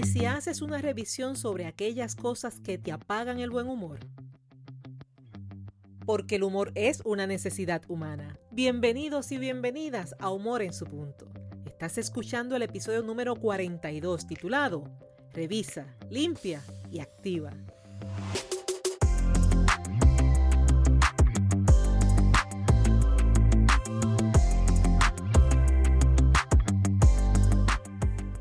¿Y si haces una revisión sobre aquellas cosas que te apagan el buen humor? Porque el humor es una necesidad humana. Bienvenidos y bienvenidas a Humor en su punto. Estás escuchando el episodio número 42 titulado Revisa, limpia y activa.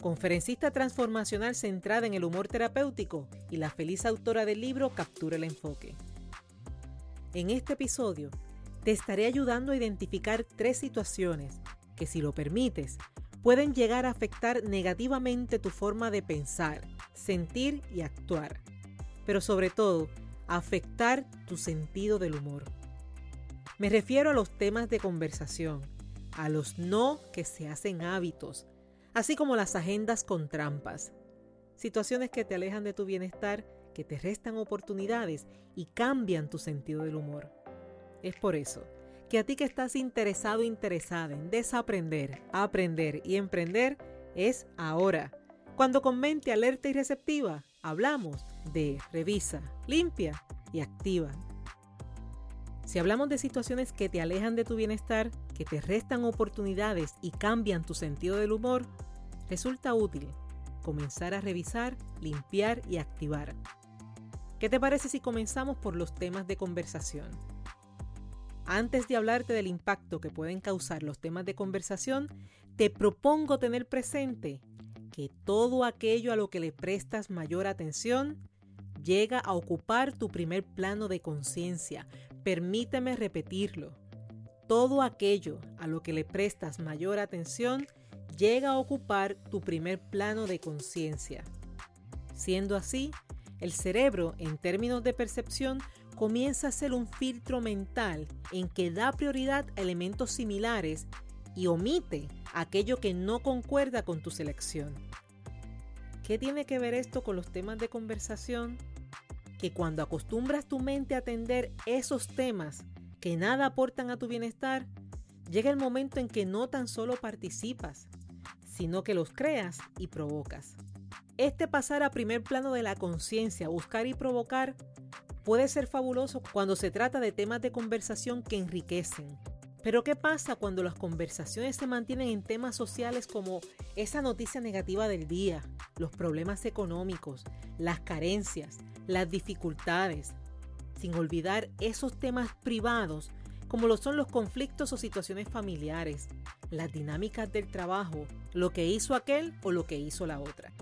conferencista transformacional centrada en el humor terapéutico y la feliz autora del libro Captura el Enfoque. En este episodio te estaré ayudando a identificar tres situaciones que, si lo permites, pueden llegar a afectar negativamente tu forma de pensar, sentir y actuar, pero sobre todo, afectar tu sentido del humor. Me refiero a los temas de conversación, a los no que se hacen hábitos, así como las agendas con trampas, situaciones que te alejan de tu bienestar, que te restan oportunidades y cambian tu sentido del humor. Es por eso que a ti que estás interesado interesada en desaprender, aprender y emprender, es ahora. Cuando con mente alerta y receptiva, hablamos de revisa, limpia y activa. Si hablamos de situaciones que te alejan de tu bienestar, que te restan oportunidades y cambian tu sentido del humor, resulta útil comenzar a revisar, limpiar y activar. ¿Qué te parece si comenzamos por los temas de conversación? Antes de hablarte del impacto que pueden causar los temas de conversación, te propongo tener presente que todo aquello a lo que le prestas mayor atención llega a ocupar tu primer plano de conciencia. Permíteme repetirlo. Todo aquello a lo que le prestas mayor atención llega a ocupar tu primer plano de conciencia. Siendo así, el cerebro, en términos de percepción, comienza a ser un filtro mental en que da prioridad a elementos similares y omite aquello que no concuerda con tu selección. ¿Qué tiene que ver esto con los temas de conversación? Que cuando acostumbras tu mente a atender esos temas que nada aportan a tu bienestar, llega el momento en que no tan solo participas, sino que los creas y provocas. Este pasar a primer plano de la conciencia, buscar y provocar, puede ser fabuloso cuando se trata de temas de conversación que enriquecen. Pero ¿qué pasa cuando las conversaciones se mantienen en temas sociales como esa noticia negativa del día, los problemas económicos, las carencias, las dificultades, sin olvidar esos temas privados como lo son los conflictos o situaciones familiares, las dinámicas del trabajo, lo que hizo aquel o lo que hizo la otra.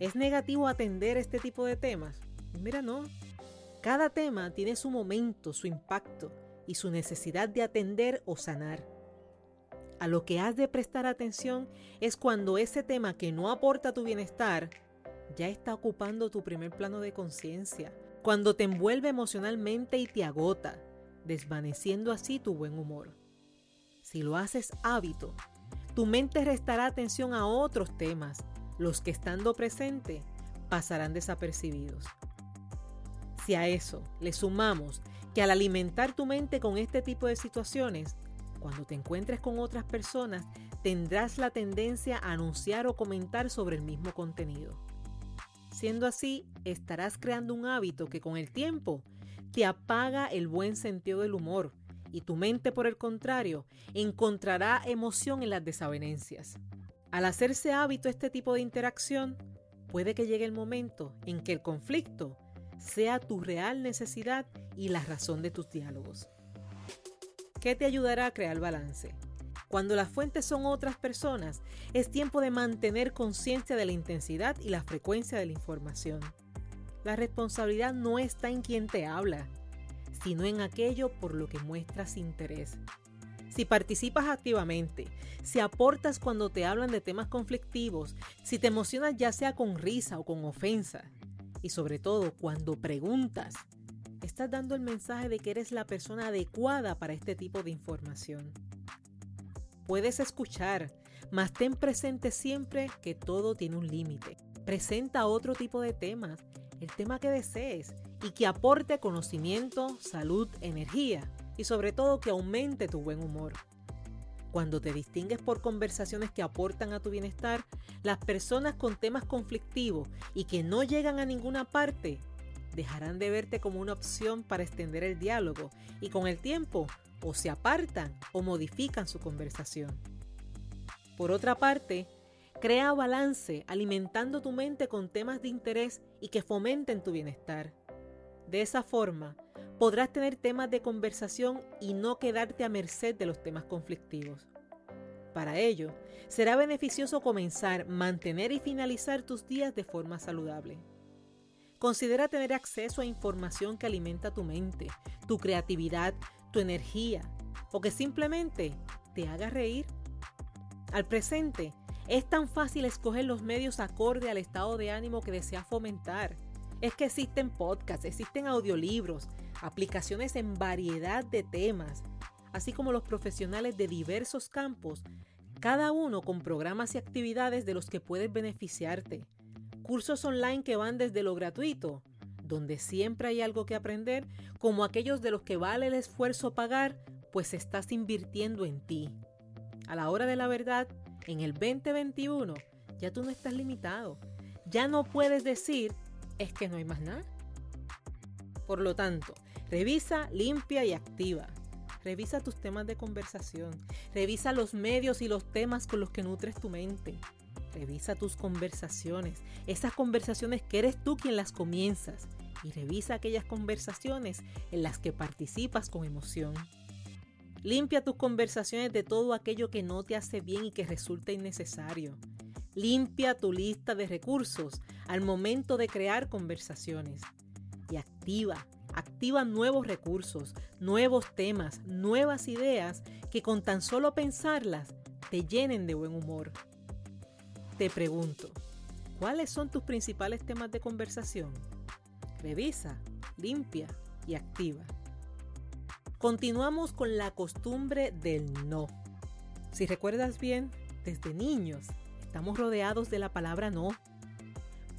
¿Es negativo atender este tipo de temas? Mira, no. Cada tema tiene su momento, su impacto y su necesidad de atender o sanar. A lo que has de prestar atención es cuando ese tema que no aporta tu bienestar ya está ocupando tu primer plano de conciencia, cuando te envuelve emocionalmente y te agota, desvaneciendo así tu buen humor. Si lo haces hábito, tu mente restará atención a otros temas, los que estando presente pasarán desapercibidos. Si a eso le sumamos que al alimentar tu mente con este tipo de situaciones, cuando te encuentres con otras personas, tendrás la tendencia a anunciar o comentar sobre el mismo contenido. Siendo así, estarás creando un hábito que con el tiempo te apaga el buen sentido del humor y tu mente, por el contrario, encontrará emoción en las desavenencias. Al hacerse hábito este tipo de interacción, puede que llegue el momento en que el conflicto sea tu real necesidad y la razón de tus diálogos. ¿Qué te ayudará a crear balance? Cuando las fuentes son otras personas, es tiempo de mantener conciencia de la intensidad y la frecuencia de la información. La responsabilidad no está en quien te habla, sino en aquello por lo que muestras interés. Si participas activamente, si aportas cuando te hablan de temas conflictivos, si te emocionas ya sea con risa o con ofensa, Y sobre todo, cuando preguntas, estás dando el mensaje de que eres la persona adecuada para este tipo de información. Puedes escuchar, mas ten presente siempre que todo tiene un límite. Presenta otro tipo de temas, el tema que desees y que aporte conocimiento, salud, energía y sobre todo que aumente tu buen humor. Cuando te distingues por conversaciones que aportan a tu bienestar, las personas con temas conflictivos y que no llegan a ninguna parte dejarán de verte como una opción para extender el diálogo y con el tiempo o se apartan o modifican su conversación. Por otra parte, crea balance alimentando tu mente con temas de interés y que fomenten tu bienestar. De esa forma, podrás tener temas de conversación y no quedarte a merced de los temas conflictivos. Para ello, será beneficioso comenzar, mantener y finalizar tus días de forma saludable. Considera tener acceso a información que alimenta tu mente, tu creatividad, tu energía o que simplemente te haga reír. Al presente, es tan fácil escoger los medios acorde al estado de ánimo que deseas fomentar. Es que existen podcasts, existen audiolibros, aplicaciones en variedad de temas, así como los profesionales de diversos campos, cada uno con programas y actividades de los que puedes beneficiarte. Cursos online que van desde lo gratuito, donde siempre hay algo que aprender, como aquellos de los que vale el esfuerzo pagar, pues estás invirtiendo en ti. A la hora de la verdad, en el 2021, ya tú no estás limitado. Ya no puedes decir, es que no hay más nada. Por lo tanto, revisa, limpia y activa. Revisa tus temas de conversación. Revisa los medios y los temas con los que nutres tu mente. Revisa tus conversaciones, esas conversaciones que eres tú quien las comienzas. Y revisa aquellas conversaciones en las que participas con emoción. Limpia tus conversaciones de todo aquello que no te hace bien y que resulta innecesario. Limpia tu lista de recursos al momento de crear conversaciones. Y activa, activa nuevos recursos, nuevos temas, nuevas ideas que con tan solo pensarlas te llenen de buen humor. Te pregunto, ¿cuáles son tus principales temas de conversación? Revisa, limpia y activa. Continuamos con la costumbre del no. Si recuerdas bien, desde niños estamos rodeados de la palabra no.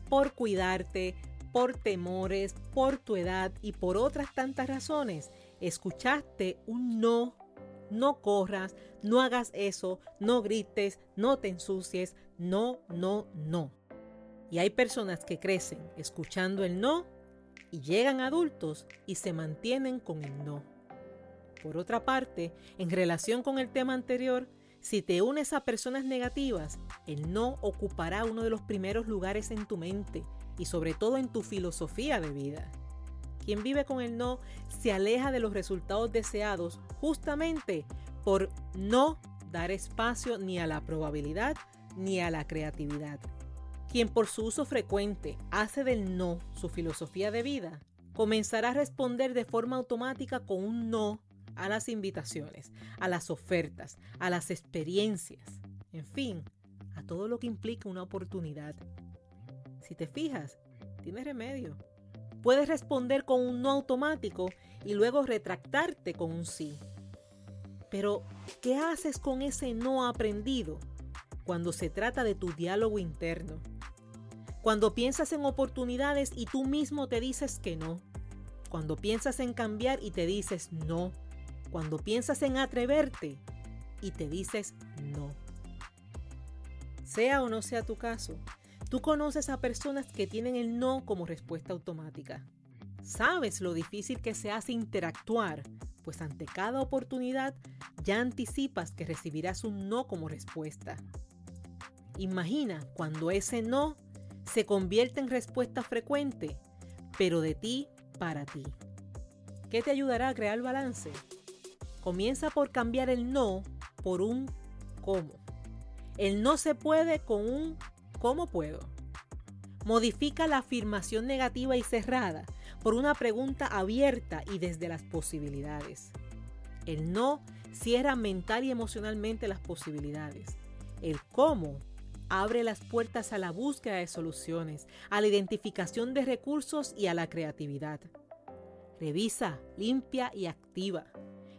Por cuidarte, por temores, por tu edad y por otras tantas razones, escuchaste un no. No corras, no hagas eso, no grites, no te ensucies, no, no, no. Y hay personas que crecen escuchando el no llegan adultos y se mantienen con el no. Por otra parte, en relación con el tema anterior, si te unes a personas negativas, el no ocupará uno de los primeros lugares en tu mente y sobre todo en tu filosofía de vida. Quien vive con el no se aleja de los resultados deseados justamente por no dar espacio ni a la probabilidad ni a la creatividad. Quien por su uso frecuente hace del no su filosofía de vida, comenzará a responder de forma automática con un no a las invitaciones, a las ofertas, a las experiencias, en fin, a todo lo que implica una oportunidad. Si te fijas, tiene remedio. Puedes responder con un no automático y luego retractarte con un sí. Pero, ¿qué haces con ese no aprendido cuando se trata de tu diálogo interno? Cuando piensas en oportunidades y tú mismo te dices que no. Cuando piensas en cambiar y te dices no cuando piensas en atreverte y te dices no. Sea o no sea tu caso, tú conoces a personas que tienen el no como respuesta automática. Sabes lo difícil que se hace interactuar, pues ante cada oportunidad ya anticipas que recibirás un no como respuesta. Imagina cuando ese no se convierte en respuesta frecuente, pero de ti para ti. ¿Qué te ayudará a crear balance? Comienza por cambiar el no por un cómo. El no se puede con un cómo puedo. Modifica la afirmación negativa y cerrada por una pregunta abierta y desde las posibilidades. El no cierra mental y emocionalmente las posibilidades. El cómo abre las puertas a la búsqueda de soluciones, a la identificación de recursos y a la creatividad. Revisa, limpia y activa.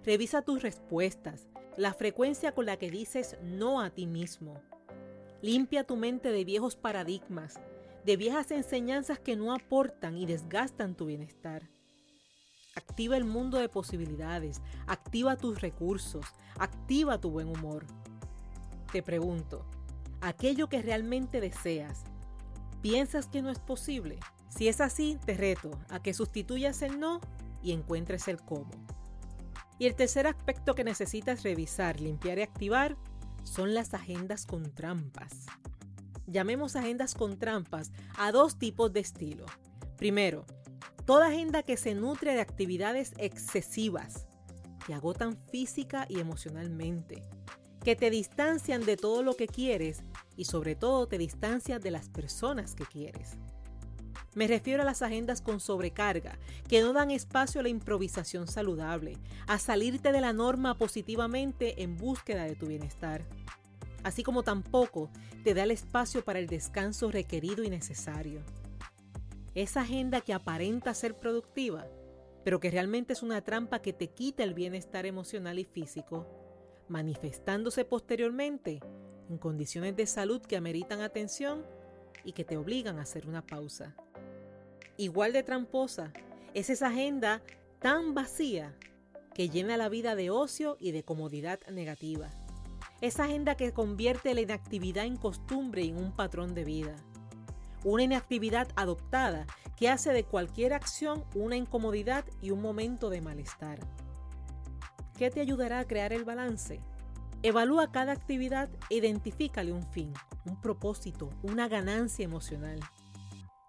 Revisa tus respuestas, la frecuencia con la que dices no a ti mismo. Limpia tu mente de viejos paradigmas, de viejas enseñanzas que no aportan y desgastan tu bienestar. Activa el mundo de posibilidades, activa tus recursos, activa tu buen humor. Te pregunto, aquello que realmente deseas, ¿piensas que no es posible? Si es así, te reto a que sustituyas el no y encuentres el cómo. Y el tercer aspecto que necesitas revisar, limpiar y activar son las agendas con trampas. Llamemos agendas con trampas a dos tipos de estilo. Primero, toda agenda que se nutre de actividades excesivas, que agotan física y emocionalmente, que te distancian de todo lo que quieres y sobre todo te distancian de las personas que quieres. Me refiero a las agendas con sobrecarga, que no dan espacio a la improvisación saludable, a salirte de la norma positivamente en búsqueda de tu bienestar. Así como tampoco te da el espacio para el descanso requerido y necesario. Esa agenda que aparenta ser productiva, pero que realmente es una trampa que te quita el bienestar emocional y físico, manifestándose posteriormente en condiciones de salud que ameritan atención y que te obligan a hacer una pausa igual de tramposa, es esa agenda tan vacía que llena la vida de ocio y de comodidad negativa. Esa agenda que convierte la inactividad en costumbre y en un patrón de vida. Una inactividad adoptada que hace de cualquier acción una incomodidad y un momento de malestar. ¿Qué te ayudará a crear el balance? Evalúa cada actividad e identifícale un fin, un propósito, una ganancia emocional.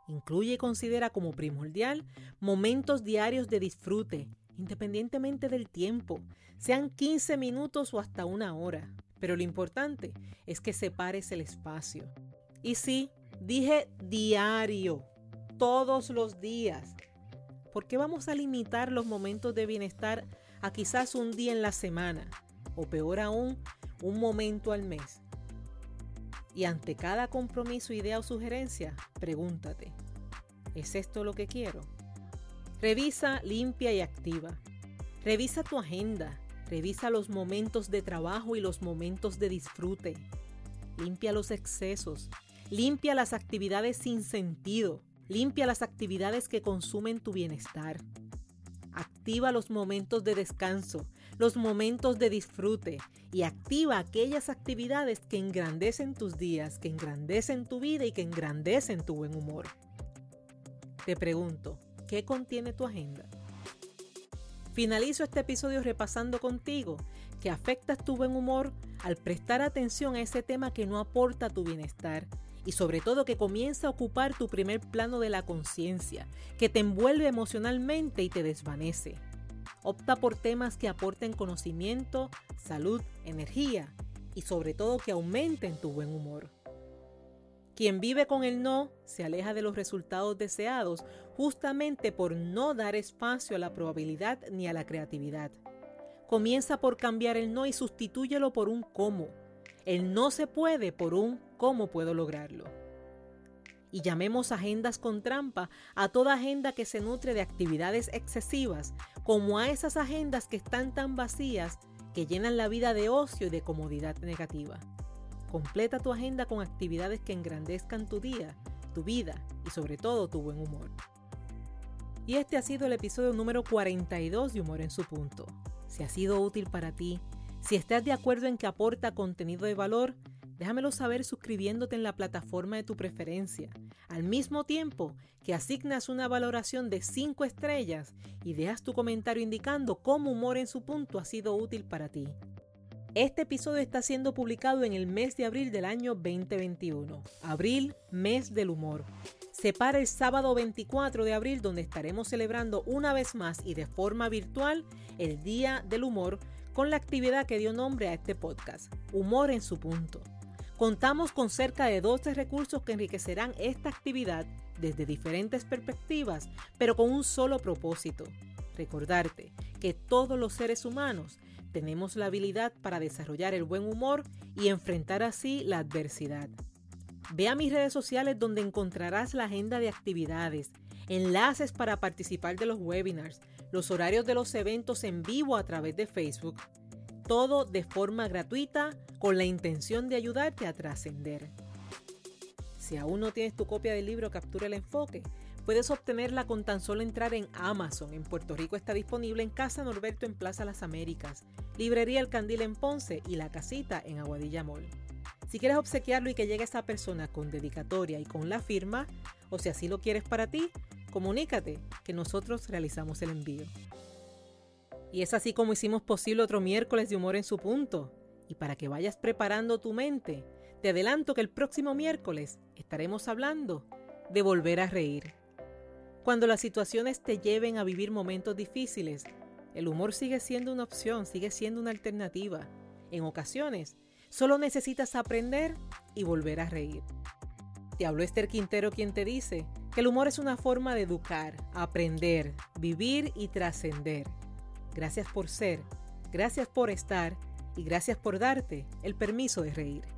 Incluye y considera como primordial momentos diarios de disfrute, independientemente del tiempo, sean 15 minutos o hasta una hora. Pero lo importante es que separes el espacio. Y sí, dije diario, todos los días. ¿Por qué vamos a limitar los momentos de bienestar a quizás un día en la semana? O peor aún, un momento al mes. Y ante cada compromiso, idea o sugerencia, pregúntate, ¿es esto lo que quiero? Revisa, limpia y activa. Revisa tu agenda, revisa los momentos de trabajo y los momentos de disfrute. Limpia los excesos, limpia las actividades sin sentido, limpia las actividades que consumen tu bienestar. Activa los momentos de descanso, los momentos de disfrute y activa aquellas actividades que engrandecen tus días, que engrandecen tu vida y que engrandecen tu buen humor. Te pregunto, ¿qué contiene tu agenda? Finalizo este episodio repasando contigo que afectas tu buen humor al prestar atención a ese tema que no aporta tu bienestar y sobre todo que comienza a ocupar tu primer plano de la conciencia, que te envuelve emocionalmente y te desvanece. Opta por temas que aporten conocimiento, salud, energía y sobre todo que aumenten tu buen humor. Quien vive con el no se aleja de los resultados deseados justamente por no dar espacio a la probabilidad ni a la creatividad. Comienza por cambiar el no y sustitúyelo por un cómo. El no se puede por un cómo puedo lograrlo y llamemos agendas con trampa a toda agenda que se nutre de actividades excesivas, como a esas agendas que están tan vacías que llenan la vida de ocio y de comodidad negativa. Completa tu agenda con actividades que engrandezcan tu día, tu vida y sobre todo tu buen humor. Y este ha sido el episodio número 42 de Humor en su punto. Si ha sido útil para ti, si estás de acuerdo en que aporta contenido de valor, Déjamelo saber suscribiéndote en la plataforma de tu preferencia, al mismo tiempo que asignas una valoración de 5 estrellas y dejas tu comentario indicando cómo humor en su punto ha sido útil para ti. Este episodio está siendo publicado en el mes de abril del año 2021. Abril, mes del humor. Se para el sábado 24 de abril donde estaremos celebrando una vez más y de forma virtual el Día del Humor con la actividad que dio nombre a este podcast, Humor en su punto. Contamos con cerca de 12 recursos que enriquecerán esta actividad desde diferentes perspectivas, pero con un solo propósito, recordarte que todos los seres humanos tenemos la habilidad para desarrollar el buen humor y enfrentar así la adversidad. Ve a mis redes sociales donde encontrarás la agenda de actividades, enlaces para participar de los webinars, los horarios de los eventos en vivo a través de Facebook. Todo de forma gratuita con la intención de ayudarte a trascender. Si aún no tienes tu copia del libro Captura el Enfoque, puedes obtenerla con tan solo entrar en Amazon. En Puerto Rico está disponible en Casa Norberto en Plaza Las Américas, Librería El Candil en Ponce y La Casita en Aguadilla Mall. Si quieres obsequiarlo y que llegue esa persona con dedicatoria y con la firma, o si así lo quieres para ti, comunícate que nosotros realizamos el envío. Y es así como hicimos posible otro miércoles de humor en su punto. Y para que vayas preparando tu mente, te adelanto que el próximo miércoles estaremos hablando de volver a reír. Cuando las situaciones te lleven a vivir momentos difíciles, el humor sigue siendo una opción, sigue siendo una alternativa. En ocasiones, Solo necesitas aprender y volver a reír. Te habló Esther Quintero quien te dice que el humor es una forma de educar, aprender, vivir y trascender. Gracias por ser, gracias por estar y gracias por darte el permiso de reír.